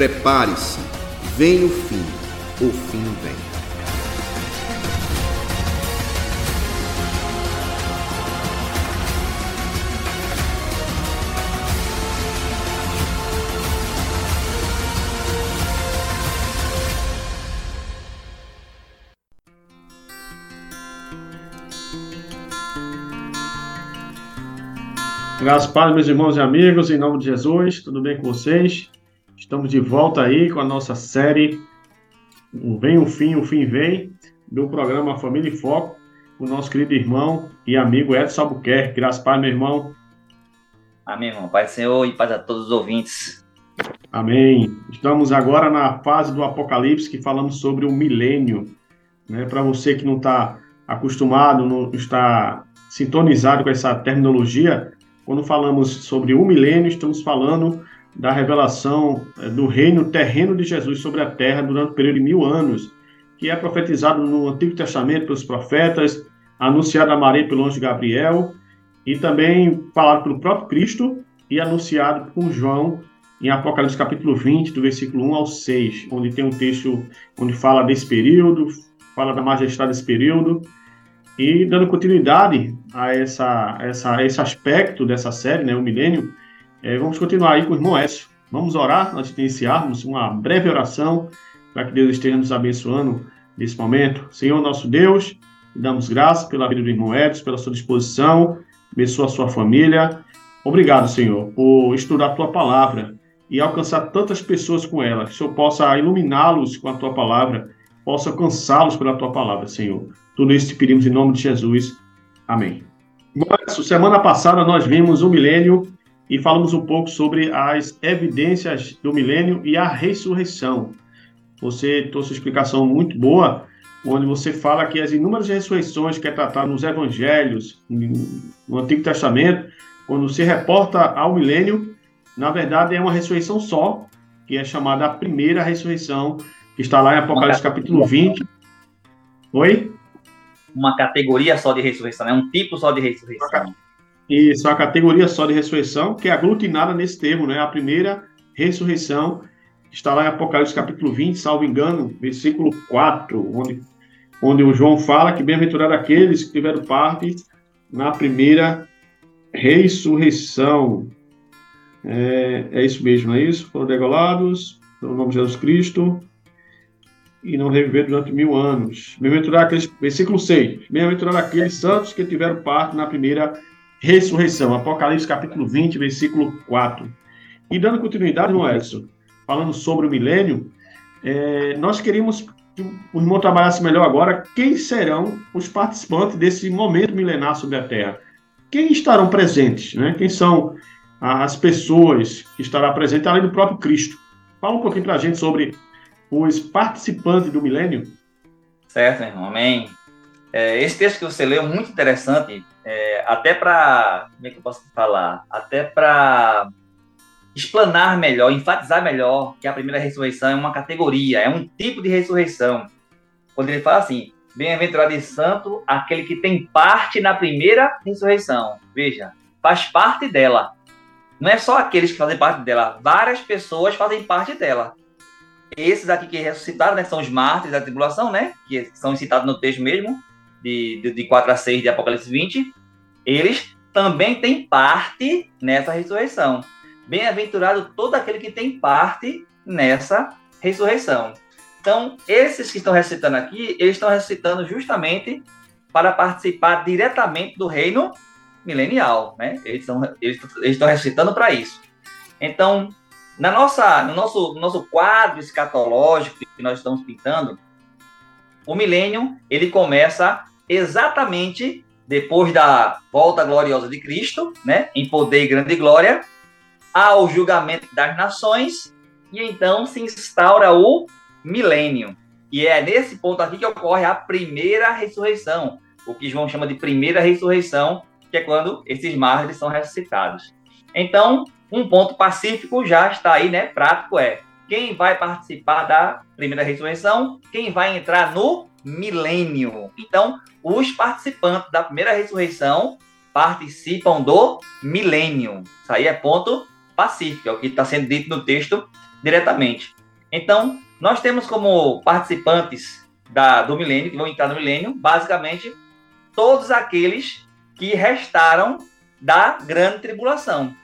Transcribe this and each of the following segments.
Prepare-se, vem o fim, o fim vem. Graças a meus irmãos e amigos, em nome de Jesus, tudo bem com vocês? Estamos de volta aí com a nossa série o Vem o Fim, o Fim Vem, do programa Família em Foco, com o nosso querido irmão e amigo Edson Albuquerque. Graças a meu irmão. Amém, irmão. Pai do Senhor e paz a todos os ouvintes. Amém. Estamos agora na fase do Apocalipse que falamos sobre o milênio. Né? Para você que não está acostumado, não está sintonizado com essa terminologia, quando falamos sobre o milênio, estamos falando da revelação eh, do reino terreno de Jesus sobre a terra durante o período de mil anos, que é profetizado no Antigo Testamento pelos profetas, anunciado a Maria pelo anjo Gabriel, e também falado pelo próprio Cristo e anunciado por João em Apocalipse capítulo 20, do versículo 1 ao 6, onde tem um texto onde fala desse período, fala da majestade desse período, e dando continuidade a, essa, essa, a esse aspecto dessa série, né, o milênio, é, vamos continuar aí com o irmão Écio. Vamos orar antes de iniciarmos uma breve oração para que Deus esteja nos abençoando nesse momento. Senhor nosso Deus, damos graças pela vida do irmão Edson, pela sua disposição, abençoa a sua família. Obrigado, Senhor, por estudar a tua palavra e alcançar tantas pessoas com ela. Que o Senhor possa iluminá-los com a tua palavra, possa alcançá-los pela tua palavra, Senhor. Tudo isso te pedimos em nome de Jesus. Amém. Mas, semana passada nós vimos o milênio e falamos um pouco sobre as evidências do milênio e a ressurreição. Você trouxe uma explicação muito boa, onde você fala que as inúmeras ressurreições que é tratado nos evangelhos, no Antigo Testamento, quando se reporta ao milênio, na verdade é uma ressurreição só, que é chamada a primeira ressurreição, que está lá em Apocalipse capítulo 20. Oi? uma categoria só de ressurreição, é um tipo só de ressurreição. Isso, a categoria só de ressurreição, que é aglutinada nesse termo, né? A primeira ressurreição está lá em Apocalipse capítulo 20, salvo engano, versículo 4, onde, onde o João fala que bem-aventurado aqueles que tiveram parte na primeira ressurreição. É, é isso mesmo, não é isso? Foram degolados pelo nome de Jesus Cristo e não reviver durante mil anos. Bem-aventurado aqueles, versículo 6. Bem-aventurado aqueles santos que tiveram parte na primeira ressurreição. Apocalipse capítulo 20, versículo 4. E dando continuidade, no Edson, falando sobre o milênio, é, nós queríamos que o irmão trabalhasse melhor agora quem serão os participantes desse momento milenar sobre a Terra. Quem estarão presentes, né? Quem são as pessoas que estarão presentes, além do próprio Cristo. Fala um pouquinho para a gente sobre os participantes do milênio? Certo, irmão. Amém. É, esse texto que você leu é muito interessante, é, até para. Como é que eu posso falar? Até para explanar melhor, enfatizar melhor que a primeira ressurreição é uma categoria, é um tipo de ressurreição. Quando ele fala assim: bem-aventurado e santo aquele que tem parte na primeira ressurreição. Veja, faz parte dela. Não é só aqueles que fazem parte dela, várias pessoas fazem parte dela. Esses aqui que ressuscitaram, né, são os mártires da tribulação, né, que são citados no texto mesmo, de, de, de 4 a 6 de Apocalipse 20, eles também têm parte nessa ressurreição. Bem-aventurado todo aquele que tem parte nessa ressurreição. Então, esses que estão recitando aqui, eles estão recitando justamente para participar diretamente do reino milenial, né? Eles estão, eles, eles estão recitando para isso. Então, na nossa, no nosso, no nosso quadro escatológico que nós estamos pintando, o milênio ele começa exatamente depois da volta gloriosa de Cristo, né, em poder e grande glória, ao julgamento das nações, e então se instaura o milênio. E é nesse ponto aqui que ocorre a primeira ressurreição, o que João chama de primeira ressurreição, que é quando esses mártires são ressuscitados. Então, um ponto pacífico já está aí, né? Prático é quem vai participar da primeira ressurreição, quem vai entrar no milênio. Então, os participantes da primeira ressurreição participam do milênio. Isso aí é ponto pacífico, é o que está sendo dito no texto diretamente. Então, nós temos como participantes da, do milênio, que vão entrar no milênio, basicamente todos aqueles que restaram da grande tribulação.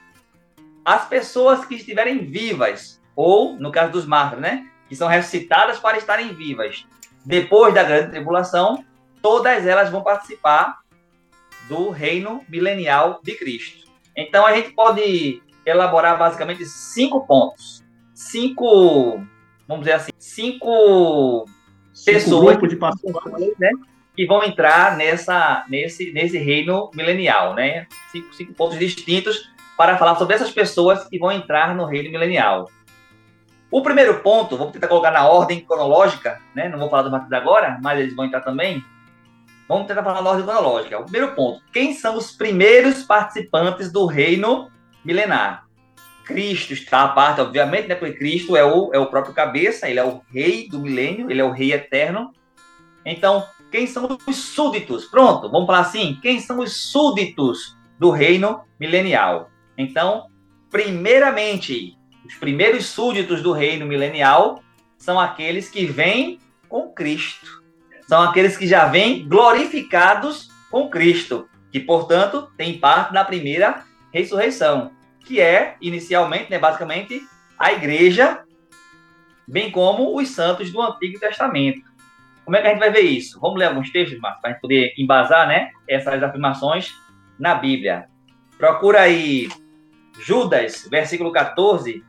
As pessoas que estiverem vivas, ou, no caso dos mártires, né, que são ressuscitadas para estarem vivas depois da grande tribulação, todas elas vão participar do reino milenial de Cristo. Então a gente pode elaborar basicamente cinco pontos, cinco, vamos dizer assim, cinco, cinco pessoas de né, que vão entrar nessa, nesse, nesse reino milenial, né? Cinco, cinco pontos distintos para falar sobre essas pessoas que vão entrar no reino milenial. O primeiro ponto, vamos tentar colocar na ordem cronológica, né? Não vou falar do Marcos agora, mas eles vão entrar também. Vamos tentar falar na ordem cronológica. O primeiro ponto: quem são os primeiros participantes do reino milenar? Cristo está à parte, obviamente, né? Porque Cristo é o, é o próprio cabeça, ele é o rei do milênio, ele é o rei eterno. Então, quem são os súditos? Pronto, vamos falar assim: quem são os súditos do reino milenial? Então, primeiramente, os primeiros súditos do reino milenial são aqueles que vêm com Cristo. São aqueles que já vêm glorificados com Cristo, que, portanto, têm parte na primeira ressurreição, que é, inicialmente, né, basicamente, a igreja, bem como os santos do Antigo Testamento. Como é que a gente vai ver isso? Vamos ler alguns textos, Marcos, para a gente poder embasar né, essas afirmações na Bíblia. Procura aí Judas, versículo 14,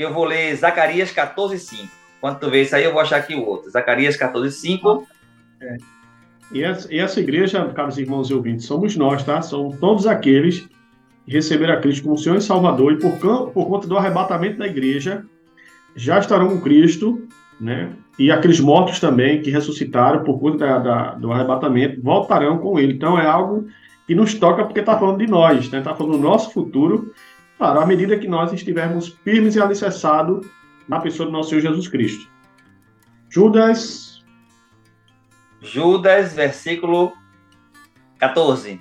que eu vou ler Zacarias 14, 5. Quando tu vê isso aí, eu vou achar aqui o outro. Zacarias 14, 5. É. E, essa, e essa igreja, caros irmãos e ouvintes, somos nós, tá? São todos aqueles que receberam a Cristo como Senhor e Salvador e por, por conta do arrebatamento da igreja, já estarão com Cristo, né? E aqueles mortos também que ressuscitaram por conta da, da, do arrebatamento voltarão com ele. Então é algo que nos toca porque está falando de nós, está né? Falando do nosso futuro Claro, à medida que nós estivermos firmes e alicerçados na pessoa do nosso Senhor Jesus Cristo. Judas. Judas, versículo 14.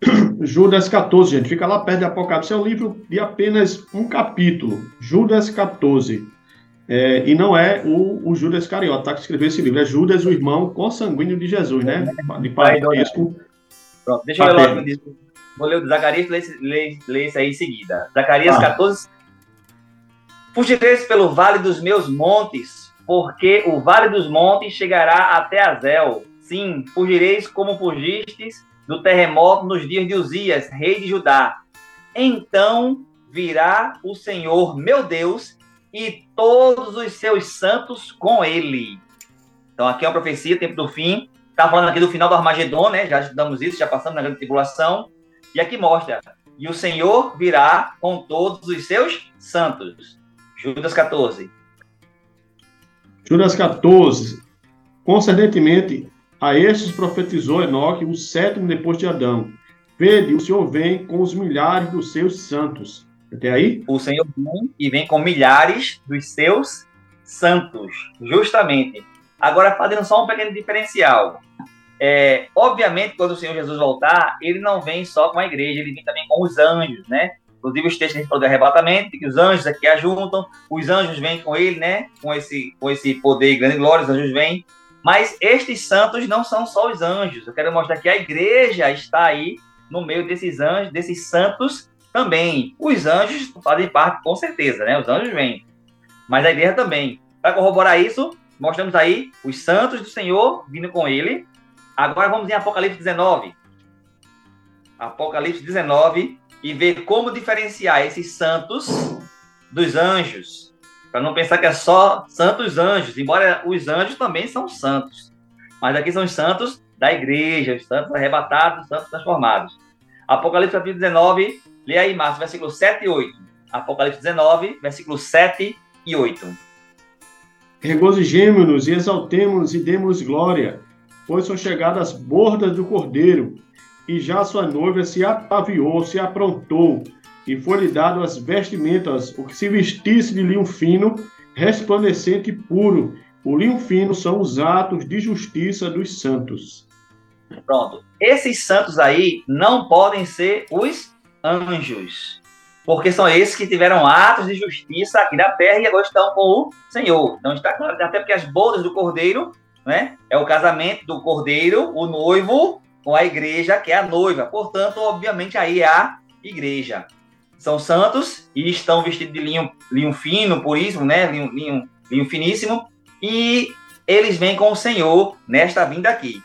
Judas 14, gente. Fica lá perto de Apocalipse. É um livro de apenas um capítulo. Judas 14. É, e não é o, o Judas Cariota tá, que escreveu esse livro. É Judas, o irmão consanguíneo de Jesus, né? De parentesco. Deixa eu ver logo Vou ler o Zacarias, ler, ler, isso aí em seguida. Zacarias ah. 14. Fugireis pelo vale dos meus montes, porque o vale dos montes chegará até Azel. Sim, fugireis como fugistes do terremoto nos dias de Uzias, rei de Judá. Então virá o Senhor, meu Deus, e todos os seus santos com ele. Então aqui é uma profecia, tempo do fim. Está falando aqui do final do Armagedon, né? Já estudamos isso, já passamos na grande tribulação. E aqui mostra: e o Senhor virá com todos os seus santos. Judas 14. Judas 14. Concerdentemente a estes profetizou Enoque, o sétimo depois de Adão. Vede, o Senhor vem com os milhares dos seus santos. Até aí? O Senhor vem e vem com milhares dos seus santos, justamente. Agora, fazendo só um pequeno diferencial. É, obviamente, quando o Senhor Jesus voltar, ele não vem só com a igreja, ele vem também com os anjos, né? Inclusive, os textos do arrebatamento, que os anjos aqui ajuntam, os anjos vêm com ele, né? Com esse, com esse poder e grande glória, os anjos vêm. Mas estes santos não são só os anjos. Eu quero mostrar que a igreja está aí no meio desses anjos, desses santos também. Os anjos fazem parte, com certeza, né? Os anjos vêm. Mas a igreja também. Para corroborar isso, mostramos aí os santos do Senhor vindo com ele, Agora vamos em Apocalipse 19. Apocalipse 19 e ver como diferenciar esses santos dos anjos. Para não pensar que é só santos anjos, embora os anjos também são santos. Mas aqui são os santos da igreja, os santos arrebatados, os santos transformados. Apocalipse capítulo 19, lê aí, Márcio, versículo 7 e 8. Apocalipse 19, versículo 7 e 8. Regozijemo-nos e exaltemos e demos glória pois são chegadas as bordas do cordeiro, e já sua noiva se ataviou, se aprontou, e foi-lhe dado as vestimentas, o que se vestisse de linho fino, resplandecente e puro. O linho fino são os atos de justiça dos santos. Pronto. Esses santos aí não podem ser os anjos. porque são esses que tiveram atos de justiça aqui na terra e agora estão com o Senhor. Então está claro, até porque as bodas do cordeiro, né, é o casamento do cordeiro, o noivo, com a igreja, que é a noiva. Portanto, obviamente, aí é a igreja. São santos e estão vestidos de linho, linho fino, puríssimo, né, linho, linho, linho finíssimo, e eles vêm com o Senhor nesta vinda aqui.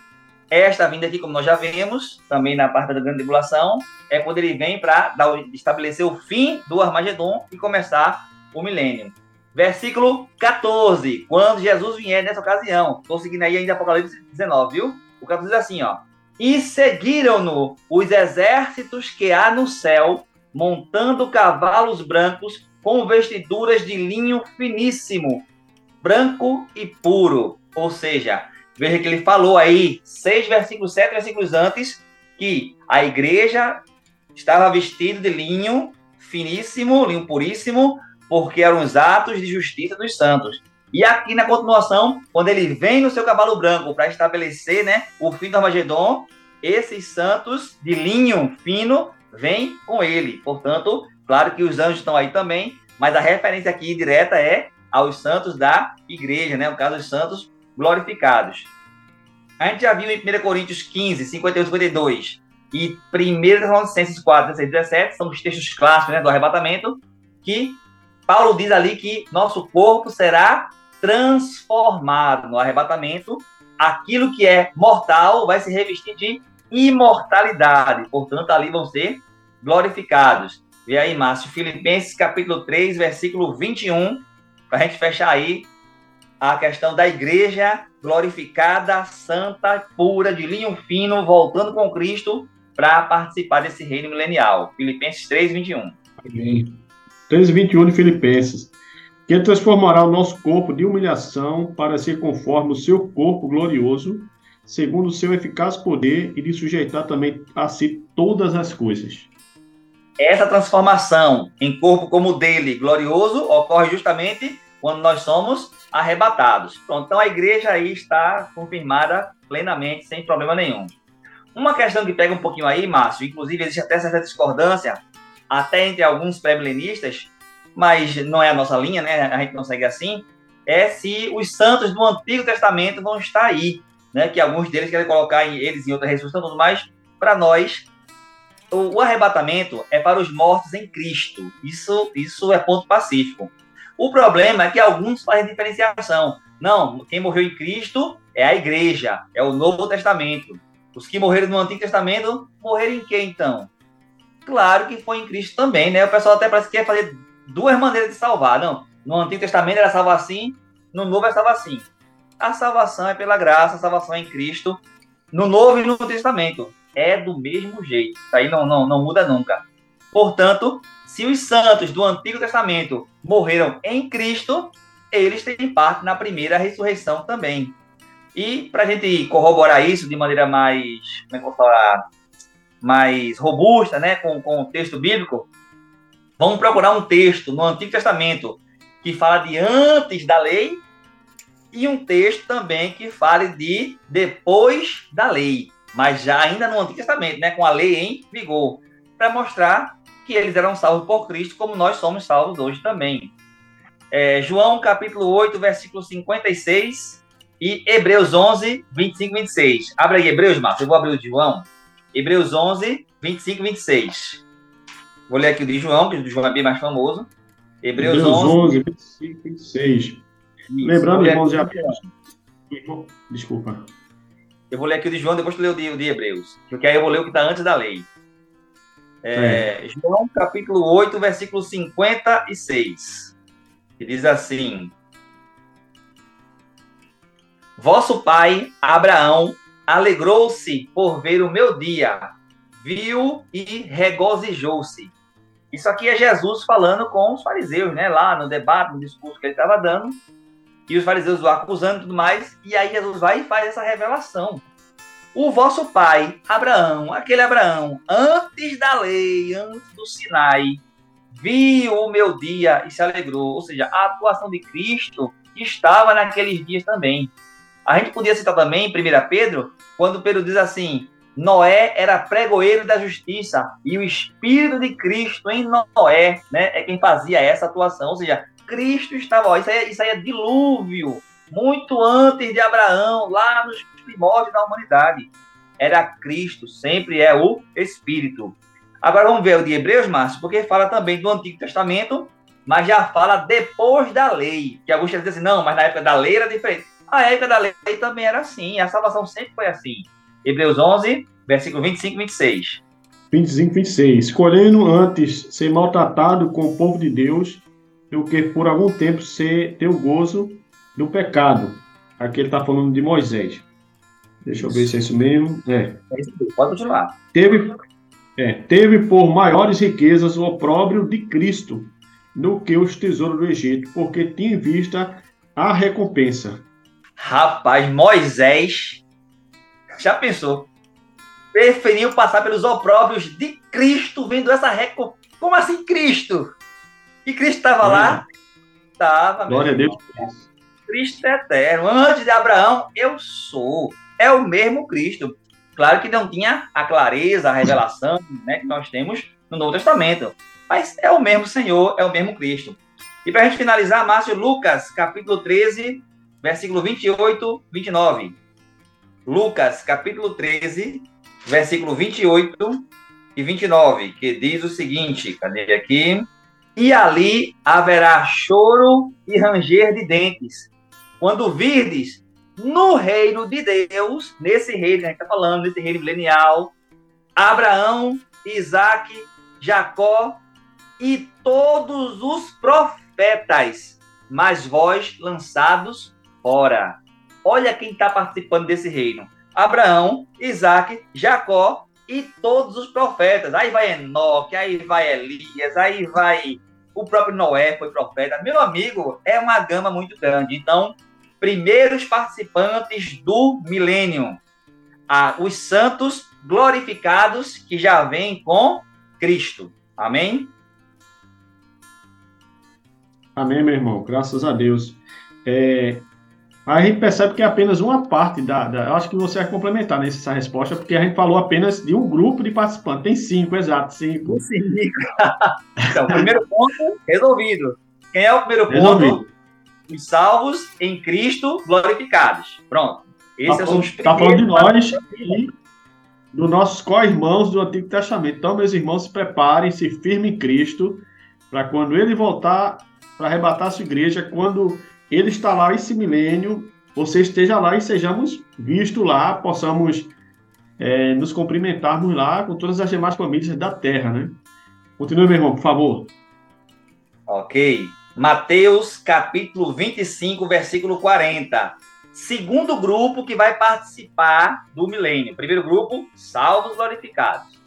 Esta vinda aqui, como nós já vemos, também na parte da grande tribulação, é quando ele vem para estabelecer o fim do Armagedon e começar o milênio. Versículo 14, quando Jesus vier nessa ocasião. Estou seguindo aí ainda Apocalipse 19, viu? O 14 diz assim, ó. E seguiram-no os exércitos que há no céu, montando cavalos brancos com vestiduras de linho finíssimo, branco e puro. Ou seja, Veja que ele falou aí, seis versículos, sete versículos antes, que a igreja estava vestida de linho finíssimo, linho puríssimo, porque eram os atos de justiça dos santos. E aqui na continuação, quando ele vem no seu cavalo branco para estabelecer né, o fim do Armagedon, esses santos de linho fino vêm com ele. Portanto, claro que os anjos estão aí também, mas a referência aqui direta é aos santos da igreja, né? No caso, os santos glorificados. A gente já viu em 1 Coríntios 15, 51 e 52 e 1 Tessalonicenses 4, 16 e 17, são os textos clássicos né, do arrebatamento, que Paulo diz ali que nosso corpo será transformado no arrebatamento, aquilo que é mortal vai se revestir de imortalidade, portanto, ali vão ser glorificados. Vê aí, Márcio, Filipenses capítulo 3, versículo 21, para a gente fechar aí a questão da igreja glorificada, santa, pura, de linho fino, voltando com Cristo para participar desse reino milenial. Filipenses 3, 21. Amém. 3, 21 de Filipenses. Que transformará o nosso corpo de humilhação para ser conforme o seu corpo glorioso, segundo o seu eficaz poder, e de sujeitar também a si todas as coisas. Essa transformação em corpo como o dele, glorioso, ocorre justamente quando nós somos arrebatados. Pronto, então a igreja aí está confirmada plenamente, sem problema nenhum. Uma questão que pega um pouquinho aí, Márcio, inclusive existe até certa discordância, até entre alguns pré-milenistas, mas não é a nossa linha, né? A gente não segue assim, é se os santos do Antigo Testamento vão estar aí, né? Que alguns deles querem colocar eles em outra ressurreição, tudo mais. Para nós, o, o arrebatamento é para os mortos em Cristo. Isso, isso é ponto pacífico. O problema é que alguns fazem diferenciação. Não, quem morreu em Cristo é a igreja, é o Novo Testamento. Os que morreram no Antigo Testamento, morreram em quê então? Claro que foi em Cristo também, né? O pessoal até parece que quer fazer duas maneiras de salvar. Não, no Antigo Testamento era salvar assim, no Novo é salvar assim. A salvação é pela graça, a salvação é em Cristo. No Novo e no Testamento é do mesmo jeito. Isso aí não, não, não muda nunca. Portanto, se os santos do Antigo Testamento morreram em Cristo, eles têm parte na primeira ressurreição também. E para a gente corroborar isso de maneira mais, como é que eu vou falar, mais robusta, né, com, com o texto bíblico, vamos procurar um texto no Antigo Testamento que fala de antes da lei e um texto também que fale de depois da lei, mas já ainda no Antigo Testamento, né, com a lei em vigor, para mostrar que eles eram salvos por Cristo, como nós somos salvos hoje também. É, João capítulo 8, versículo 56 e Hebreus 11, 25 e 26. Abre aí Hebreus, Marcos, eu vou abrir o de João. Hebreus 11, 25 e 26. Vou ler aqui o de João, que o de João é bem mais famoso. Hebreus, Hebreus 11, 11, 25 e 26. Isso, Lembrando, irmãos, já... Desculpa. Eu vou ler aqui o de João, depois tu lê o de, o de Hebreus. Porque aí eu vou ler o que está antes da lei. É, é. João capítulo 8, versículo 56. Que diz assim: Vosso pai, Abraão, alegrou-se por ver o meu dia, viu e regozijou-se. Isso aqui é Jesus falando com os fariseus, né? Lá no debate, no discurso que ele estava dando. E os fariseus o acusando e tudo mais. E aí Jesus vai e faz essa revelação. O vosso pai, Abraão, aquele Abraão, antes da lei, antes do Sinai, viu o meu dia e se alegrou. Ou seja, a atuação de Cristo estava naqueles dias também. A gente podia citar também, em 1 Pedro, quando Pedro diz assim: Noé era pregoeiro da justiça e o Espírito de Cristo em Noé né, é quem fazia essa atuação. Ou seja, Cristo estava. Ó, isso, aí, é, isso aí é dilúvio, muito antes de Abraão, lá nos primórdios da humanidade. Era Cristo, sempre é o Espírito. Agora vamos ver o de Hebreus, Márcio, porque fala também do Antigo Testamento, mas já fala depois da lei. Que alguns dizem assim, não, mas na época da lei era diferente. A época da lei também era assim, a salvação sempre foi assim. Hebreus 11, versículo 25 e 26. 25 e 26. Escolhendo antes ser maltratado com o povo de Deus, do que por algum tempo ser, ter o gozo do pecado. Aqui ele está falando de Moisés. Deixa eu ver se é isso mesmo. É. é isso Pode continuar. Teve, é, teve por maiores riquezas o opróbrio de Cristo do que os tesouros do Egito, porque tinha em vista a recompensa. Rapaz, Moisés já pensou? Preferiu passar pelos opróbrios de Cristo, vendo essa recompensa. Como assim Cristo? E Cristo estava lá? Estava. Glória a Deus. Cristo é eterno. Antes de Abraão, eu sou. É o mesmo Cristo. Claro que não tinha a clareza, a revelação né, que nós temos no Novo Testamento. Mas é o mesmo Senhor, é o mesmo Cristo. E para a gente finalizar, Márcio, Lucas, capítulo 13, versículo 28, 29. Lucas, capítulo 13, versículo 28 e 29, que diz o seguinte: cadê aqui? E ali haverá choro e ranger de dentes, quando virdes no reino de Deus, nesse reino que a gente está falando, nesse reino milenial, Abraão, Isaac, Jacó e todos os profetas, mas vós lançados Olha quem está participando desse reino: Abraão, Isaac, Jacó e todos os profetas. Aí vai Enoque, aí vai Elias, aí vai o próprio Noé foi profeta. Meu amigo, é uma gama muito grande. Então, primeiros participantes do milênio, ah, os santos glorificados que já vêm com Cristo. Amém? Amém, meu irmão. Graças a Deus. É, a gente percebe que é apenas uma parte da, da. Eu acho que você vai complementar nessa resposta, porque a gente falou apenas de um grupo de participantes. Tem cinco, exato, cinco. Cinco. então, primeiro ponto resolvido. Quem é o primeiro resolvido. ponto? Os salvos em Cristo glorificados. Pronto. Esses tá, são os Está falando de nós e dos nossos co-irmãos do Antigo Testamento. Então, meus irmãos, se preparem, se firmem em Cristo, para quando ele voltar para arrebatar a sua igreja, quando ele está lá esse milênio, você esteja lá e sejamos vistos lá, possamos é, nos cumprimentarmos lá com todas as demais famílias da terra, né? Continue, meu irmão, por favor. Ok. Mateus capítulo 25, versículo 40. Segundo grupo que vai participar do milênio. Primeiro grupo, salvos glorificados.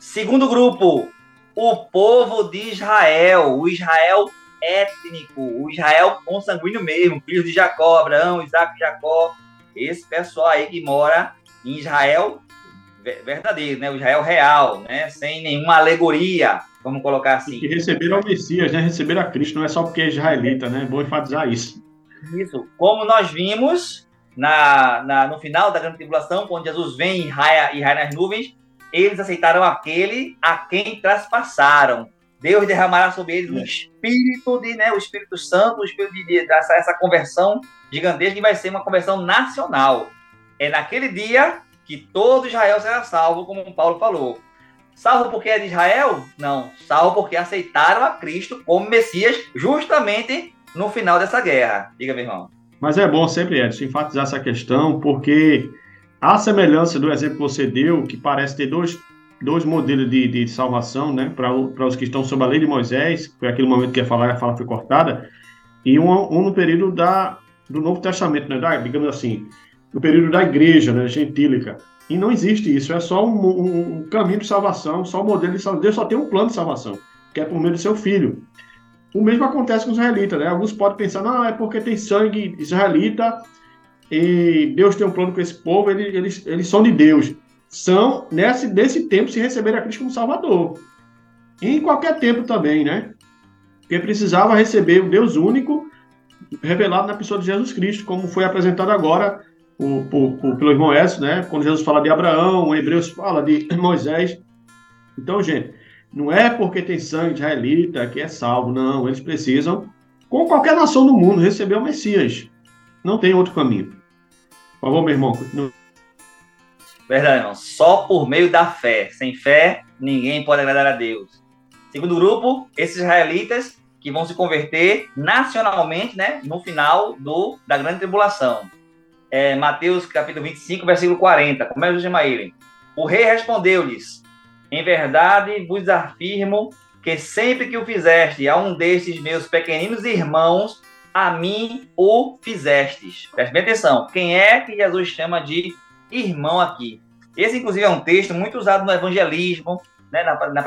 Segundo grupo, o povo de Israel, o Israel étnico, o Israel consanguíneo mesmo, filhos de Jacó, Abraão, Isaac, Jacó, esse pessoal aí que mora em Israel verdadeiro, né? O Israel real, né? Sem nenhuma alegoria, vamos colocar assim. Que receberam o Messias, né? Receberam a Cristo, não é só porque é israelita, né? Vou enfatizar isso. Isso. Como nós vimos na, na, no final da grande tribulação, quando Jesus vem e raia, e raia nas nuvens, eles aceitaram aquele a quem traspassaram. Deus derramará sobre eles o é. espírito de, né, o Espírito Santo, o espírito de, de essa, essa conversão gigantesca que vai ser uma conversão nacional. É naquele dia que todo Israel será salvo, como Paulo falou. Salvo porque é de Israel? Não. Salvo porque aceitaram a Cristo como Messias justamente no final dessa guerra. Diga, meu irmão. Mas é bom sempre, Edson, enfatizar essa questão, porque a semelhança do exemplo que você deu, que parece ter dois dois modelos de, de salvação, né, para os que estão sob a lei de Moisés, foi aquele momento que ia falar, a fala foi cortada, e um, um no período da, do Novo Testamento, né, da, digamos assim, no período da igreja, né, gentílica. E não existe isso, é só um, um, um caminho de salvação, só um modelo de salvação. Deus só tem um plano de salvação, que é por meio do seu filho. O mesmo acontece com os israelitas, né? Alguns podem pensar, não, é porque tem sangue israelita e Deus tem um plano com esse povo, eles, eles, eles são de Deus são, nesse, nesse tempo, se receber a Cristo como Salvador. Em qualquer tempo também, né? Porque precisava receber o Deus único revelado na pessoa de Jesus Cristo, como foi apresentado agora por, pelo irmão Edson, né? Quando Jesus fala de Abraão, Hebreus fala de Moisés. Então, gente, não é porque tem sangue israelita que é salvo, não. Eles precisam, como qualquer nação do mundo, receber o Messias. Não tem outro caminho. Por favor, meu irmão, continue. Verdade, irmão. Só por meio da fé. Sem fé, ninguém pode agradar a Deus. Segundo grupo, esses israelitas que vão se converter nacionalmente, né, no final do, da grande tribulação. É, Mateus capítulo 25, versículo 40. Como é que chama ele? O rei respondeu-lhes: Em verdade vos afirmo que sempre que o fizeste a um destes meus pequeninos irmãos, a mim o fizestes. Preste bem atenção. Quem é que Jesus chama de irmão aqui? Esse, inclusive, é um texto muito usado no evangelismo, né, na, na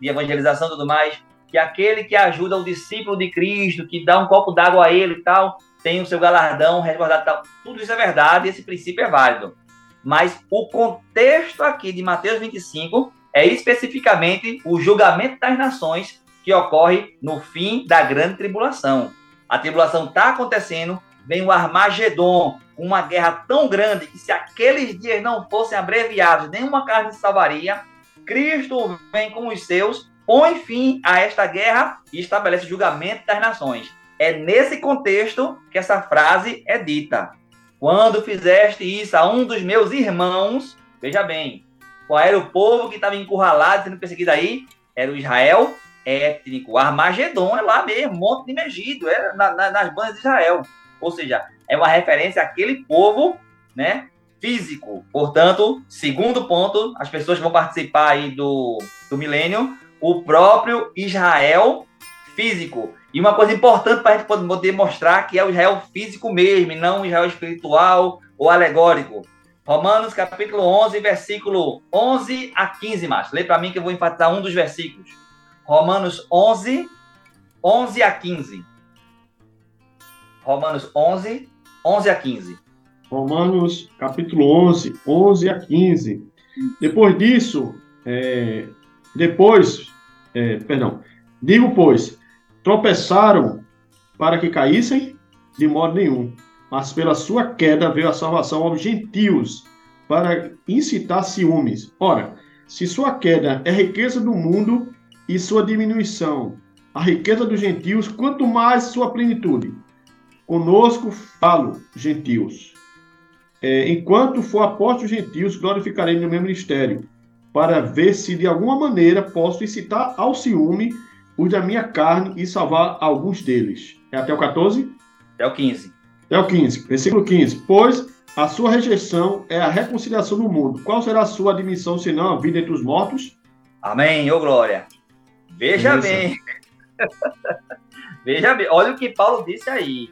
de evangelização e tudo mais, que aquele que ajuda o discípulo de Cristo, que dá um copo d'água a ele e tal, tem o seu galardão resguardado tal. Tudo isso é verdade, esse princípio é válido. Mas o contexto aqui de Mateus 25 é especificamente o julgamento das nações que ocorre no fim da grande tribulação. A tribulação está acontecendo, vem o Armagedon, uma guerra tão grande que se aqueles dias não fossem abreviados, nenhuma carne salvaria. Cristo vem com os seus, põe fim a esta guerra e estabelece o julgamento das nações. É nesse contexto que essa frase é dita. Quando fizeste isso a um dos meus irmãos, veja bem, qual era o povo que estava encurralado, sendo perseguido aí? Era o Israel étnico. Armagedon é lá mesmo, Monte de Megido, é na, na, nas bandas de Israel. Ou seja, é uma referência àquele povo, né? Físico. Portanto, segundo ponto, as pessoas que vão participar aí do, do milênio, o próprio Israel físico. E uma coisa importante para a gente poder mostrar que é o Israel físico mesmo, e não o Israel espiritual ou alegórico. Romanos capítulo 11, versículo 11 a 15, Márcio. Lê para mim que eu vou enfatizar um dos versículos. Romanos 11, 11 a 15. Romanos 11, 11 a 15. Romanos capítulo 11, 11 a 15. Depois disso, é, depois, é, perdão, digo, pois, tropeçaram para que caíssem? De modo nenhum. Mas pela sua queda veio a salvação aos gentios, para incitar ciúmes. Ora, se sua queda é riqueza do mundo e sua diminuição, a riqueza dos gentios, quanto mais sua plenitude. Conosco falo, gentios. É, enquanto for apóstolo gentios, glorificarei no meu ministério, para ver se de alguma maneira posso incitar ao ciúme os da minha carne e salvar alguns deles. É até o 14? Até o 15. Até o 15. Versículo 15. Pois a sua rejeição é a reconciliação do mundo. Qual será a sua admissão, senão a vida entre os mortos? Amém, ô glória. Veja bem. Veja bem. Olha o que Paulo disse aí.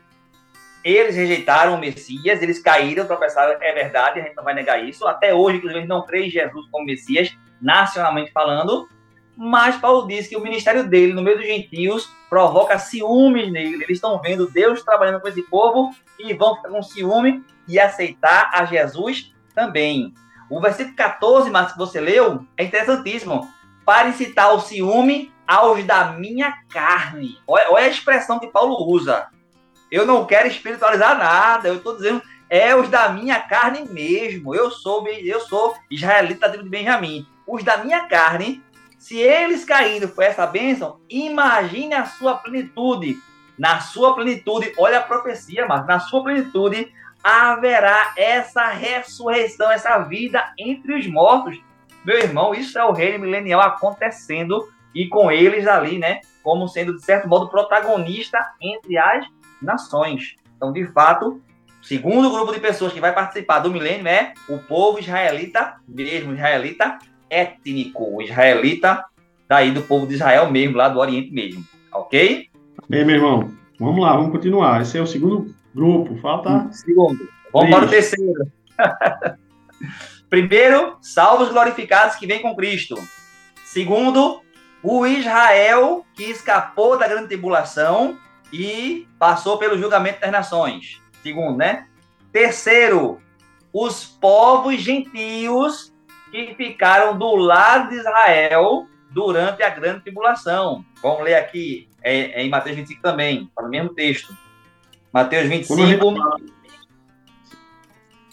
Eles rejeitaram o Messias, eles caíram, tropeçaram, é verdade, a gente não vai negar isso. Até hoje, inclusive, não creem em Jesus como Messias, nacionalmente falando, mas Paulo diz que o ministério dele, no meio dos gentios, provoca ciúmes nele. Eles estão vendo Deus trabalhando com esse povo e vão ficar com ciúme e aceitar a Jesus também. O versículo 14, mas que você leu, é interessantíssimo. Para incitar o ciúme aos da minha carne. Olha a expressão que Paulo usa. Eu não quero espiritualizar nada, eu estou dizendo é os da minha carne mesmo. Eu sou, eu sou israelita de Benjamim. Os da minha carne se eles caindo foi essa bênção, imagine a sua plenitude. Na sua plenitude, olha a profecia, mas na sua plenitude haverá essa ressurreição, essa vida entre os mortos. Meu irmão, isso é o reino milenial acontecendo e com eles ali, né, como sendo de certo modo protagonista entre as nações. Então, de fato, segundo grupo de pessoas que vai participar do milênio é o povo israelita mesmo, israelita étnico, o israelita daí do povo de Israel mesmo, lá do Oriente mesmo, ok? Bem, meu irmão, vamos lá, vamos continuar. Esse é o segundo grupo, falta... Segundo. Vamos para o terceiro. Primeiro, salvos glorificados que vêm com Cristo. Segundo, o Israel que escapou da grande tribulação e passou pelo julgamento das nações. Segundo, né? Terceiro, os povos gentios que ficaram do lado de Israel durante a grande tribulação. Vamos ler aqui é, é em Mateus 25 também, para o mesmo texto. Mateus 25.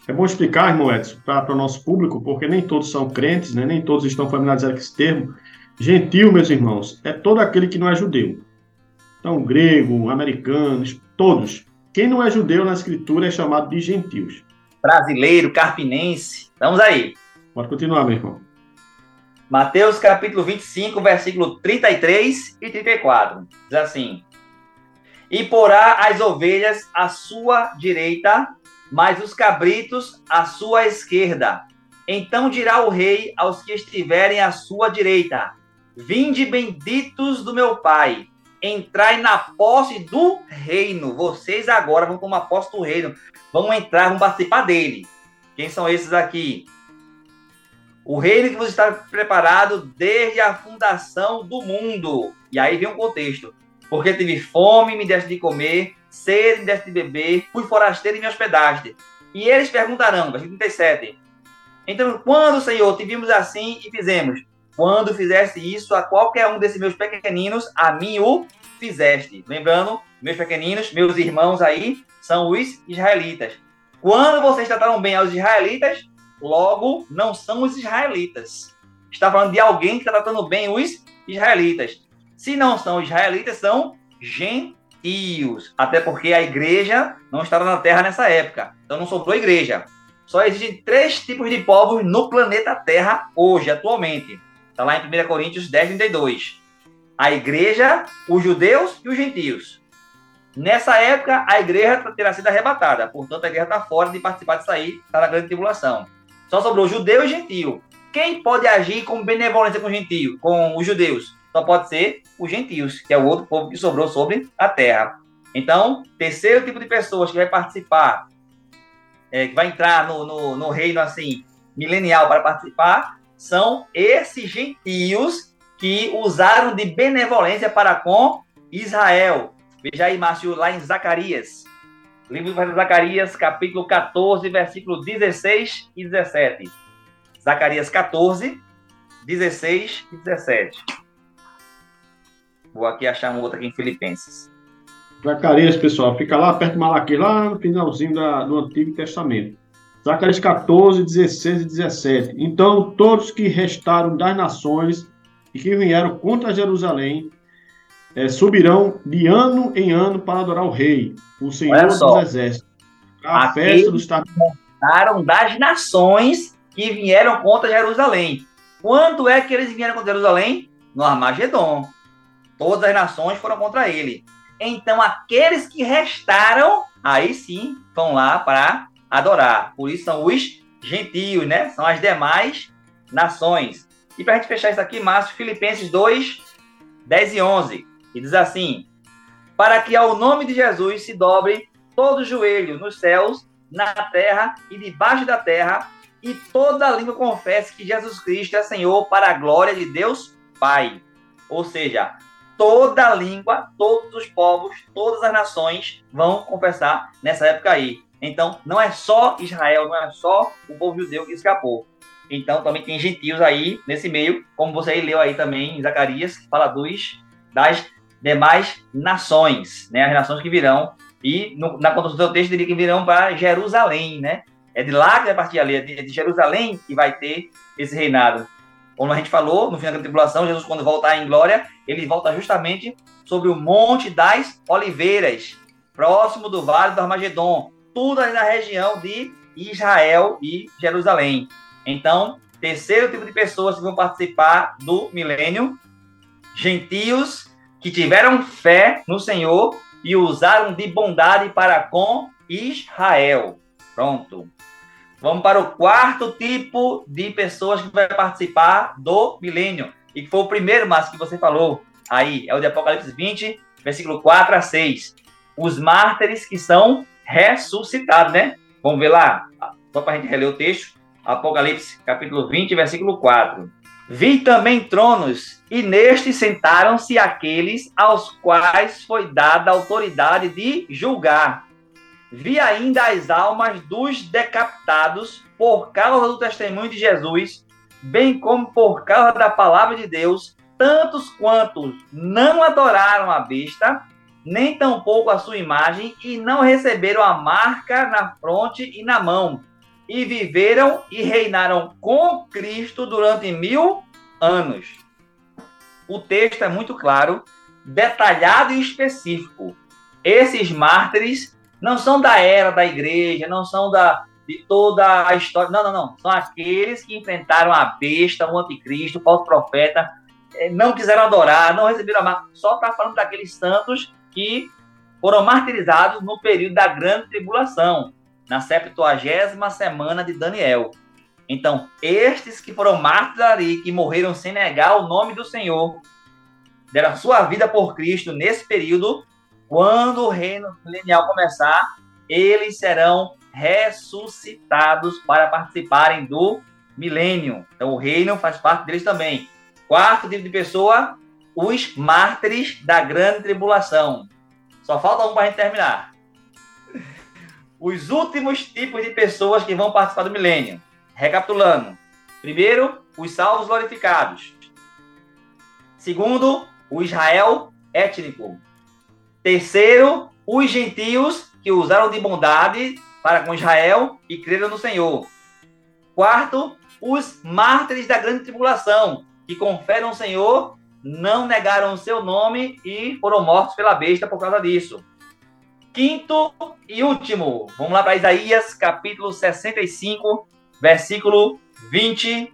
É bom explicar, irmão Edson, para o nosso público, porque nem todos são crentes, né? nem todos estão familiarizados com esse termo. Gentil, meus irmãos, é todo aquele que não é judeu. Então, grego, americanos, todos. Quem não é judeu na escritura é chamado de gentios. Brasileiro, carpinense. Vamos aí. Pode continuar, meu irmão. Mateus capítulo 25, versículo 33 e 34. Diz assim: E porá as ovelhas à sua direita, mas os cabritos à sua esquerda. Então dirá o rei aos que estiverem à sua direita: Vinde benditos do meu Pai, entrai na posse do reino. Vocês agora vão tomar posse do reino, vão entrar, vão participar dele. Quem são esses aqui? O reino que vos está preparado desde a fundação do mundo. E aí vem um contexto. Porque tive fome, me deste de comer, sede, me deste de beber, fui forasteiro e me hospedaste. E eles perguntarão, versículo 37. Então, quando, Senhor, te vimos assim e fizemos? Quando fizeste isso a qualquer um desses meus pequeninos, a mim o fizeste. Lembrando, meus pequeninos, meus irmãos aí, são os israelitas. Quando vocês trataram bem aos israelitas, logo não são os israelitas. Está falando de alguém que está tratando bem os israelitas. Se não são israelitas, são gentios. Até porque a igreja não estava na terra nessa época. Então não sobrou igreja. Só existem três tipos de povos no planeta Terra hoje, atualmente. Está lá em 1 Coríntios 10, 32. A igreja, os judeus e os gentios. Nessa época, a igreja terá sido arrebatada. Portanto, a igreja está fora de participar disso aí, está na grande tribulação. Só sobrou judeu e gentio. Quem pode agir com benevolência com gentio, com os judeus? Só pode ser os gentios, que é o outro povo que sobrou sobre a terra. Então, terceiro tipo de pessoas que vai participar, é, que vai entrar no, no, no reino assim milenial para participar, são esses gentios que usaram de benevolência para com Israel. Veja aí, Márcio, lá em Zacarias. Livro de Zacarias, capítulo 14, versículo 16 e 17. Zacarias 14, 16 e 17. Vou aqui achar um outro aqui em Filipenses. Zacarias, pessoal, fica lá perto de Malaquias, lá no finalzinho da, do Antigo Testamento. Zacarias 14, 16 e 17. Então, todos que restaram das nações e que vieram contra Jerusalém é, subirão de ano em ano para adorar o rei, o Senhor dos Exércitos. A festa dos restaram das nações que vieram contra Jerusalém. Quando é que eles vieram contra Jerusalém? No Armagedon. Todas as nações foram contra ele. Então, aqueles que restaram, aí sim, vão lá para adorar. Por isso são os gentios, né? São as demais nações. E para a gente fechar isso aqui, Márcio, Filipenses 2, 10 e 11. E diz assim: Para que ao nome de Jesus se dobre todo joelho nos céus, na terra e debaixo da terra, e toda língua confesse que Jesus Cristo é Senhor para a glória de Deus Pai. Ou seja, toda língua, todos os povos, todas as nações vão confessar nessa época aí. Então, não é só Israel, não é só o povo judeu que escapou. Então, também tem gentios aí nesse meio, como você leu aí também em Zacarias, fala dos, das demais nações, né? As nações que virão. E no, na construção do texto diria que virão para Jerusalém, né? É de lá que vai partir ali, é de, é de Jerusalém que vai ter esse reinado. Como a gente falou, no final da tribulação, Jesus, quando voltar em glória, ele volta justamente sobre o Monte das Oliveiras, próximo do Vale do Armagedon, tudo ali na região de Israel e Jerusalém. Então, terceiro tipo de pessoas que vão participar do milênio, gentios que tiveram fé no Senhor e usaram de bondade para com Israel. Pronto. Vamos para o quarto tipo de pessoas que vai participar do milênio. E que foi o primeiro, mas que você falou aí, é o de Apocalipse 20, versículo 4 a 6. Os mártires que são ressuscitados, né? Vamos ver lá, só para a gente reler o texto. Apocalipse, capítulo 20, versículo 4. Vi também tronos, e nestes sentaram-se aqueles aos quais foi dada a autoridade de julgar. Vi ainda as almas dos decapitados por causa do testemunho de Jesus, bem como por causa da palavra de Deus, tantos quantos não adoraram a besta, nem tampouco a sua imagem, e não receberam a marca na fronte e na mão e viveram e reinaram com Cristo durante mil anos. O texto é muito claro, detalhado e específico. Esses mártires não são da era da igreja, não são da, de toda a história. Não, não, não. São aqueles que enfrentaram a besta, o anticristo, o falso profeta, eh, não quiseram adorar, não receberam a marca. Só está falando daqueles santos que foram martirizados no período da grande tribulação, na 70 semana de Daniel. Então, estes que foram mártires ali, que morreram sem negar o nome do Senhor, deram sua vida por Cristo nesse período, quando o reino milenial começar, eles serão ressuscitados para participarem do milênio. Então, o reino faz parte deles também. Quarto tipo de pessoa, os mártires da grande tribulação. Só falta um para a gente terminar. Os últimos tipos de pessoas que vão participar do milênio. Recapitulando. Primeiro, os salvos glorificados. Segundo, o Israel étnico. Terceiro, os gentios que usaram de bondade para com Israel e creram no Senhor. Quarto, os mártires da grande tribulação, que conferem ao Senhor, não negaram o seu nome e foram mortos pela besta por causa disso. Quinto e último, vamos lá para Isaías, capítulo 65, versículo 20,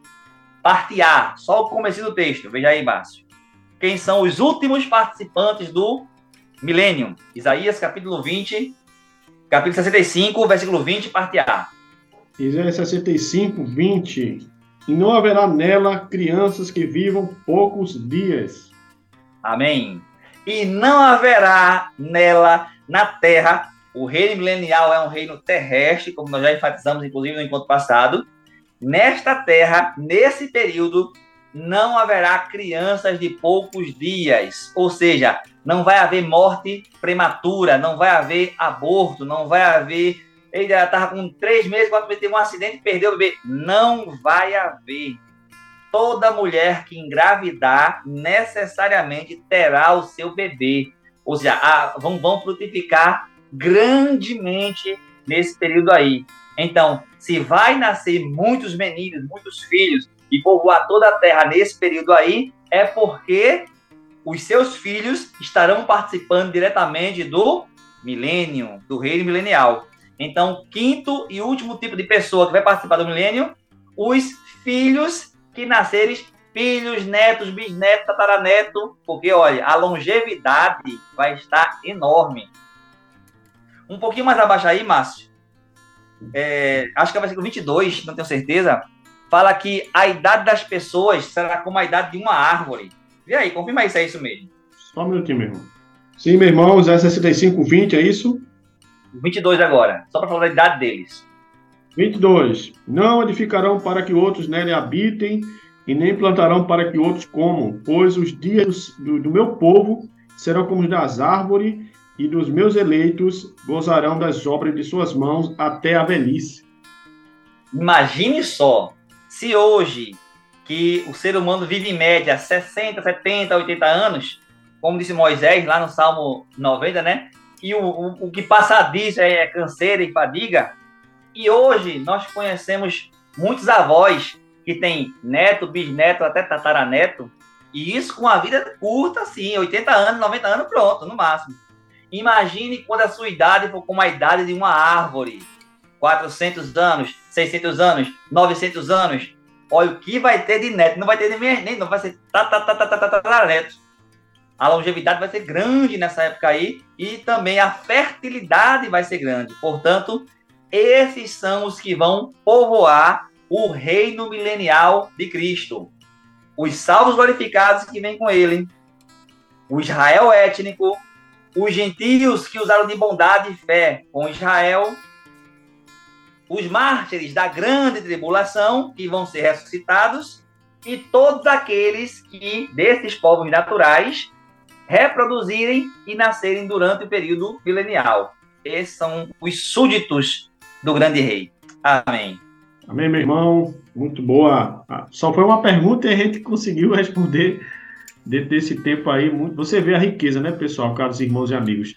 parte A, só o começo do texto, veja aí, Márcio. Quem são os últimos participantes do milênio? Isaías, capítulo 20, capítulo 65, versículo 20, parte A. Isaías 65, 20. E não haverá nela crianças que vivam poucos dias. Amém. E não haverá nela, na terra, o reino milenial é um reino terrestre, como nós já enfatizamos, inclusive, no encontro passado. Nesta terra, nesse período, não haverá crianças de poucos dias. Ou seja, não vai haver morte prematura, não vai haver aborto, não vai haver. Ele já estava com três meses, quatro meses, teve um acidente perdeu o bebê. Não vai haver. Toda mulher que engravidar necessariamente terá o seu bebê. Ou seja, a, vão, vão frutificar grandemente nesse período aí. Então, se vai nascer muitos meninos, muitos filhos, e povoar toda a terra nesse período aí, é porque os seus filhos estarão participando diretamente do milênio, do reino milenial. Então, quinto e último tipo de pessoa que vai participar do milênio, os filhos que nascerem, filhos, netos, bisnetos, tataraneto, porque, olha, a longevidade vai estar enorme. Um pouquinho mais abaixo aí, Márcio, é, acho que é o versículo 22, não tenho certeza, fala que a idade das pessoas será como a idade de uma árvore. E aí, confirma isso, é isso mesmo. Só um minutinho, meu irmão. Sim, meu irmão, 65, 20, é isso? 22 agora, só para falar da idade deles. 22. Não edificarão para que outros nele habitem, e nem plantarão para que outros comam, pois os dias do, do meu povo serão como os das árvores, e dos meus eleitos gozarão das obras de suas mãos até a velhice. Imagine só, se hoje que o ser humano vive em média 60, 70, 80 anos, como disse Moisés lá no Salmo 90, né? E o, o, o que passa disso é canseira e fadiga. E hoje nós conhecemos muitos avós que têm neto, bisneto, até tataraneto, e isso com a vida curta, assim, 80 anos, 90 anos, pronto, no máximo. Imagine quando a sua idade for como a idade de uma árvore. 400 anos, 600 anos, 900 anos. Olha o que vai ter de neto. Não vai ter nem, nem não vai ser neto. A longevidade vai ser grande nessa época aí e também a fertilidade vai ser grande. Portanto, esses são os que vão povoar o reino milenial de Cristo. Os salvos glorificados que vêm com ele, o Israel étnico, os gentios que usaram de bondade e fé com Israel, os mártires da grande tribulação, que vão ser ressuscitados, e todos aqueles que, desses povos naturais, reproduzirem e nascerem durante o período milenial. Esses são os súditos do grande rei. Amém. Amém, meu irmão. Muito boa. Ah, só foi uma pergunta e a gente conseguiu responder dentro desse tempo aí, você vê a riqueza, né, pessoal, caros irmãos e amigos.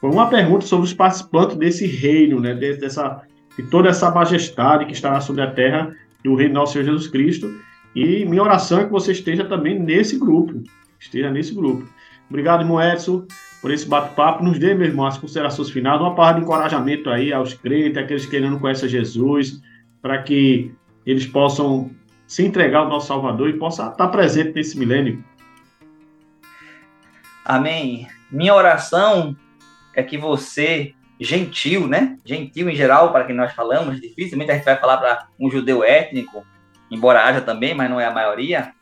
Foi uma pergunta sobre os participantes desse reino, né, dessa e toda essa majestade que estará sobre a terra do Reino nosso Senhor Jesus Cristo. E minha oração é que você esteja também nesse grupo, esteja nesse grupo. Obrigado, irmão Edson, por esse bate-papo. Nos dê, meu irmão, as considerações finais, uma palavra de encorajamento aí aos crentes, aqueles que ainda não conhecem Jesus, para que eles possam se entregar ao nosso Salvador e possa estar presente nesse milênio. Amém. Minha oração é que você, gentil, né? Gentil em geral, para quem nós falamos, dificilmente a gente vai falar para um judeu étnico, embora haja também, mas não é a maioria,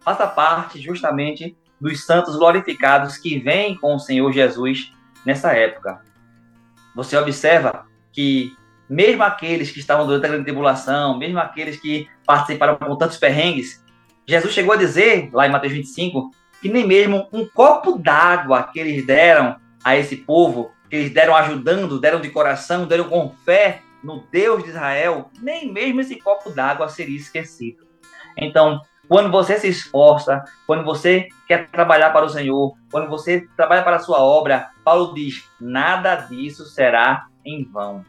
faça parte justamente dos santos glorificados que vêm com o Senhor Jesus nessa época. Você observa que mesmo aqueles que estavam durante a grande tribulação, mesmo aqueles que participaram com tantos perrengues, Jesus chegou a dizer, lá em Mateus 25, que nem mesmo um copo d'água que eles deram a esse povo, que eles deram ajudando, deram de coração, deram com fé no Deus de Israel, nem mesmo esse copo d'água seria esquecido. Então, quando você se esforça, quando você quer trabalhar para o Senhor, quando você trabalha para a sua obra, Paulo diz: nada disso será em vão.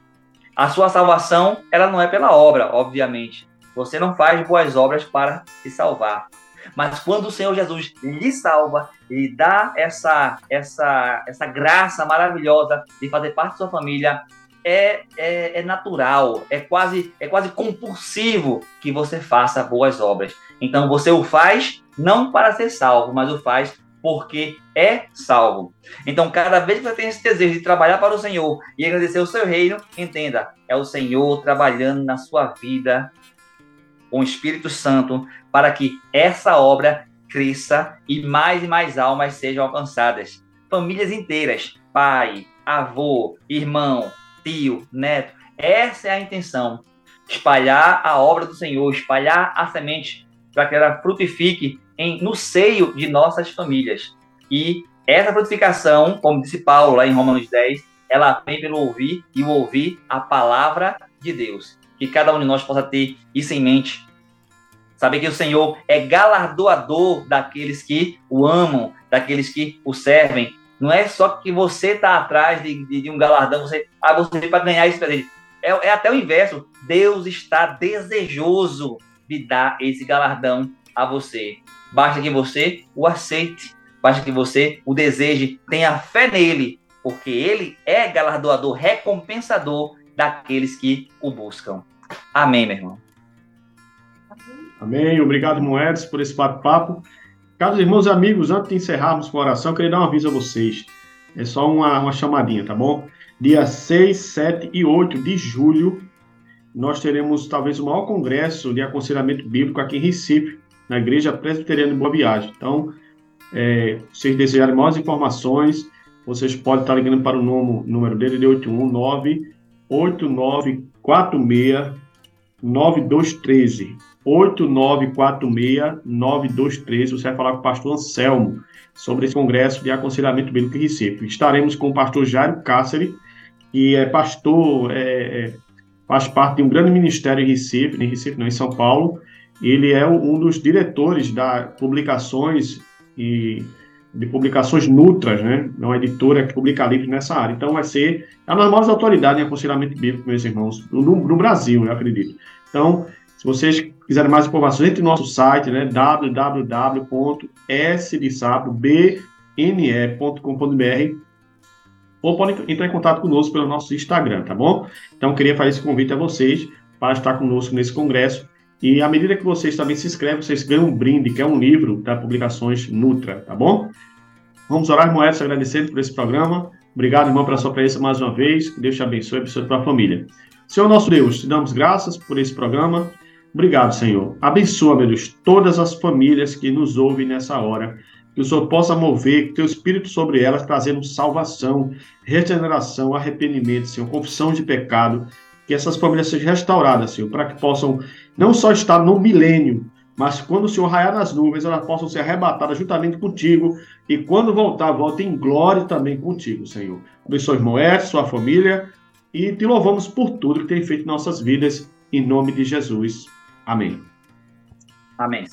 A sua salvação, ela não é pela obra, obviamente. Você não faz boas obras para se salvar. Mas quando o Senhor Jesus lhe salva, e dá essa, essa, essa graça maravilhosa de fazer parte da sua família, é, é, é, natural, é quase, é quase compulsivo que você faça boas obras. Então você o faz não para ser salvo, mas o faz porque é salvo. Então, cada vez que você tem esse desejo de trabalhar para o Senhor e agradecer o seu reino, entenda, é o Senhor trabalhando na sua vida com o Espírito Santo para que essa obra cresça e mais e mais almas sejam alcançadas. Famílias inteiras, pai, avô, irmão, tio, neto. Essa é a intenção. Espalhar a obra do Senhor, espalhar a semente para que ela frutifique em, no seio de nossas famílias. E essa frutificação, como disse Paulo lá em Romanos 10, ela vem pelo ouvir e ouvir a palavra de Deus. Que cada um de nós possa ter isso em mente. Saber que o Senhor é galardoador daqueles que o amam, daqueles que o servem. Não é só que você está atrás de, de, de, um galardão, você, ah, você para ganhar esse presente. É, é até o inverso. Deus está desejoso de dar esse galardão a você. Basta que você o aceite, basta que você o deseje, tenha fé nele, porque ele é galardoador, recompensador daqueles que o buscam. Amém, meu irmão. Amém. Obrigado, Moedas, por esse bate-papo. Caros irmãos e amigos, antes de encerrarmos com a oração, eu queria dar um aviso a vocês. É só uma, uma chamadinha, tá bom? Dia 6, 7 e 8 de julho, nós teremos talvez o maior congresso de aconselhamento bíblico aqui em Recife, na Igreja Presbiteriana de Boa Viagem. Então, é, se vocês desejarem mais informações, vocês podem estar ligando para o número dele de 819 8946 9213. 8946 9213. Você vai falar com o pastor Anselmo sobre esse congresso de aconselhamento bíblico em Recife. Estaremos com o pastor Jairo Cáceres, que é pastor, é, é, faz parte de um grande ministério em Recife, em Recife, não, em São Paulo, ele é um dos diretores da publicações e de publicações Nutras, né? É uma editora que publica livros nessa área. Então vai ser a maiores autoridade em aconselhamento bíblico, meus irmãos, no, no, Brasil, eu acredito. Então, se vocês quiserem mais informações, entre no nosso site, né? www.sdesabobne.com.br ou podem entrar em contato conosco pelo nosso Instagram, tá bom? Então, queria fazer esse convite a vocês para estar conosco nesse congresso e à medida que vocês também se inscrevem, vocês ganham um brinde, que é um livro da Publicações Nutra, tá bom? Vamos orar, Edson, agradecendo por esse programa. Obrigado, irmão, pela sua presença mais uma vez. Que Deus te abençoe e abençoe a tua família. Senhor nosso Deus, te damos graças por esse programa. Obrigado, Senhor. Abençoa, meu Deus, todas as famílias que nos ouvem nessa hora. Que o Senhor possa mover teu Espírito sobre elas, trazendo salvação, regeneração, arrependimento, Senhor, confissão de pecado que essas famílias sejam restauradas, Senhor, para que possam não só estar no milênio, mas quando o Senhor raiar nas nuvens, elas possam ser arrebatadas juntamente contigo, e quando voltar, volte em glória também contigo, Senhor. Abençoe irmão Edson, sua família, e te louvamos por tudo que tem feito em nossas vidas, em nome de Jesus. Amém. Amém.